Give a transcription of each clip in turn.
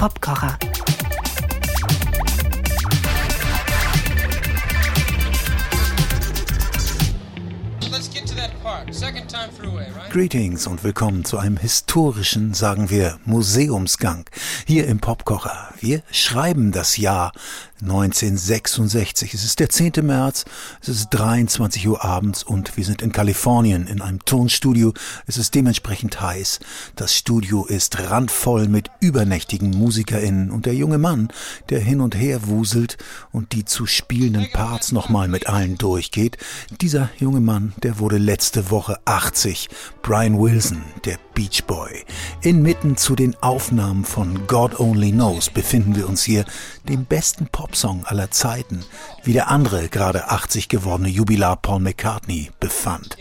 Popkocher. Greetings und willkommen zu einem historischen, sagen wir, Museumsgang hier im Popkocher. Wir schreiben das Jahr 1966. Es ist der 10. März, es ist 23 Uhr abends und wir sind in Kalifornien in einem Tonstudio. Es ist dementsprechend heiß. Das Studio ist randvoll mit übernächtigen MusikerInnen und der junge Mann, der hin und her wuselt und die zu spielenden Parts nochmal mit allen durchgeht. Dieser junge Mann, der wurde letzte Woche 80. Brian Wilson, der Beach Boy. Inmitten zu den Aufnahmen von God Only Knows befinden wir uns hier, dem besten Popsong aller Zeiten, wie der andere gerade 80 gewordene Jubilar Paul McCartney befand.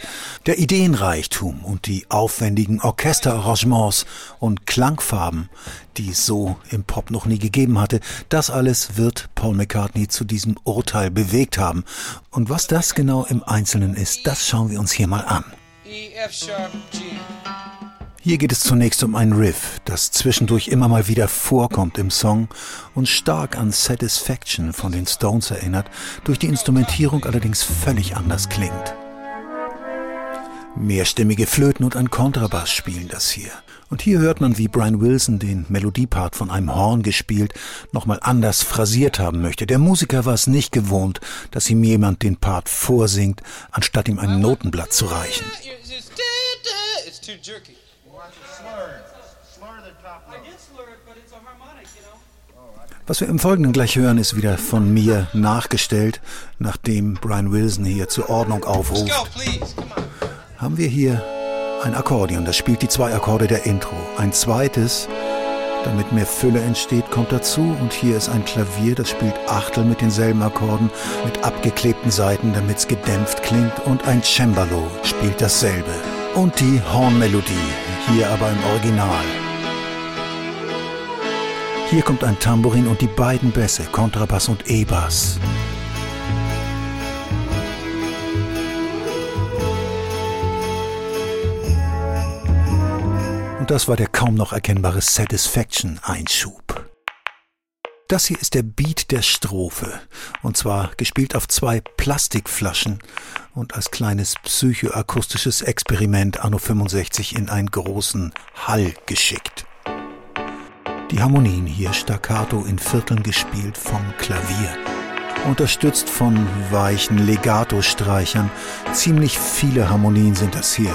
Der Ideenreichtum und die aufwendigen Orchesterarrangements und Klangfarben, die es so im Pop noch nie gegeben hatte, das alles wird Paul McCartney zu diesem Urteil bewegt haben. Und was das genau im Einzelnen ist, das schauen wir uns hier mal an. E, F sharp, G. Hier geht es zunächst um ein Riff, das zwischendurch immer mal wieder vorkommt im Song und stark an Satisfaction von den Stones erinnert, durch die Instrumentierung allerdings völlig anders klingt. Mehrstimmige Flöten und ein Kontrabass spielen das hier. Und hier hört man, wie Brian Wilson den Melodiepart von einem Horn gespielt nochmal anders phrasiert haben möchte. Der Musiker war es nicht gewohnt, dass ihm jemand den Part vorsingt, anstatt ihm ein Notenblatt zu reichen. Was wir im Folgenden gleich hören, ist wieder von mir nachgestellt, nachdem Brian Wilson hier zur Ordnung aufruft. Haben wir hier ein Akkordeon, das spielt die zwei Akkorde der Intro. Ein zweites, damit mehr Fülle entsteht, kommt dazu. Und hier ist ein Klavier, das spielt Achtel mit denselben Akkorden, mit abgeklebten Saiten, damit es gedämpft klingt. Und ein Cembalo spielt dasselbe. Und die Hornmelodie, hier aber im Original. Hier kommt ein Tambourin und die beiden Bässe, Kontrabass und E-Bass. Und das war der kaum noch erkennbare Satisfaction-Einschub. Das hier ist der Beat der Strophe, und zwar gespielt auf zwei Plastikflaschen und als kleines psychoakustisches Experiment anno 65 in einen großen Hall geschickt. Die Harmonien hier staccato in Vierteln gespielt vom Klavier. Unterstützt von weichen Legato-Streichern. Ziemlich viele Harmonien sind das hier.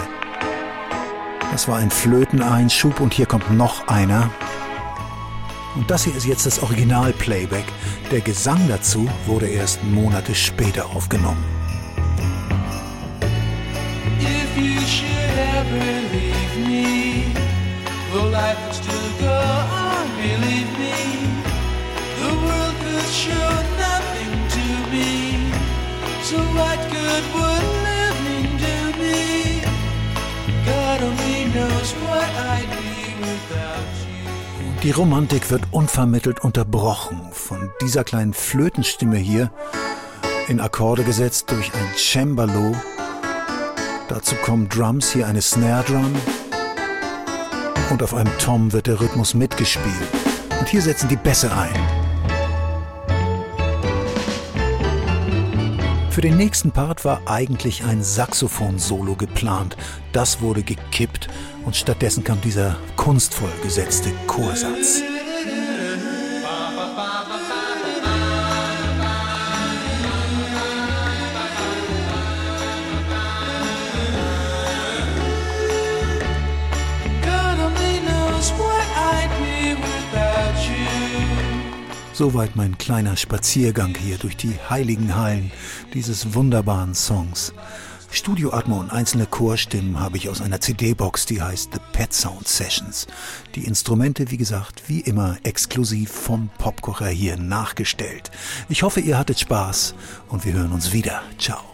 Das war ein Flöteneinschub und hier kommt noch einer. Und das hier ist jetzt das Original-Playback. Der Gesang dazu wurde erst Monate später aufgenommen. Die Romantik wird unvermittelt unterbrochen von dieser kleinen Flötenstimme hier, in Akkorde gesetzt durch ein Cembalo. Dazu kommen Drums, hier eine Snare Drum, und auf einem Tom wird der Rhythmus mitgespielt. Und hier setzen die Bässe ein. Für den nächsten Part war eigentlich ein Saxophon-Solo geplant. Das wurde gekippt und stattdessen kam dieser kunstvoll gesetzte Chorsatz. Soweit mein kleiner Spaziergang hier durch die heiligen Hallen dieses wunderbaren Songs. Studioatmo und einzelne Chorstimmen habe ich aus einer CD-Box, die heißt The Pet Sound Sessions. Die Instrumente, wie gesagt, wie immer exklusiv vom Popkocher hier nachgestellt. Ich hoffe, ihr hattet Spaß und wir hören uns wieder. Ciao.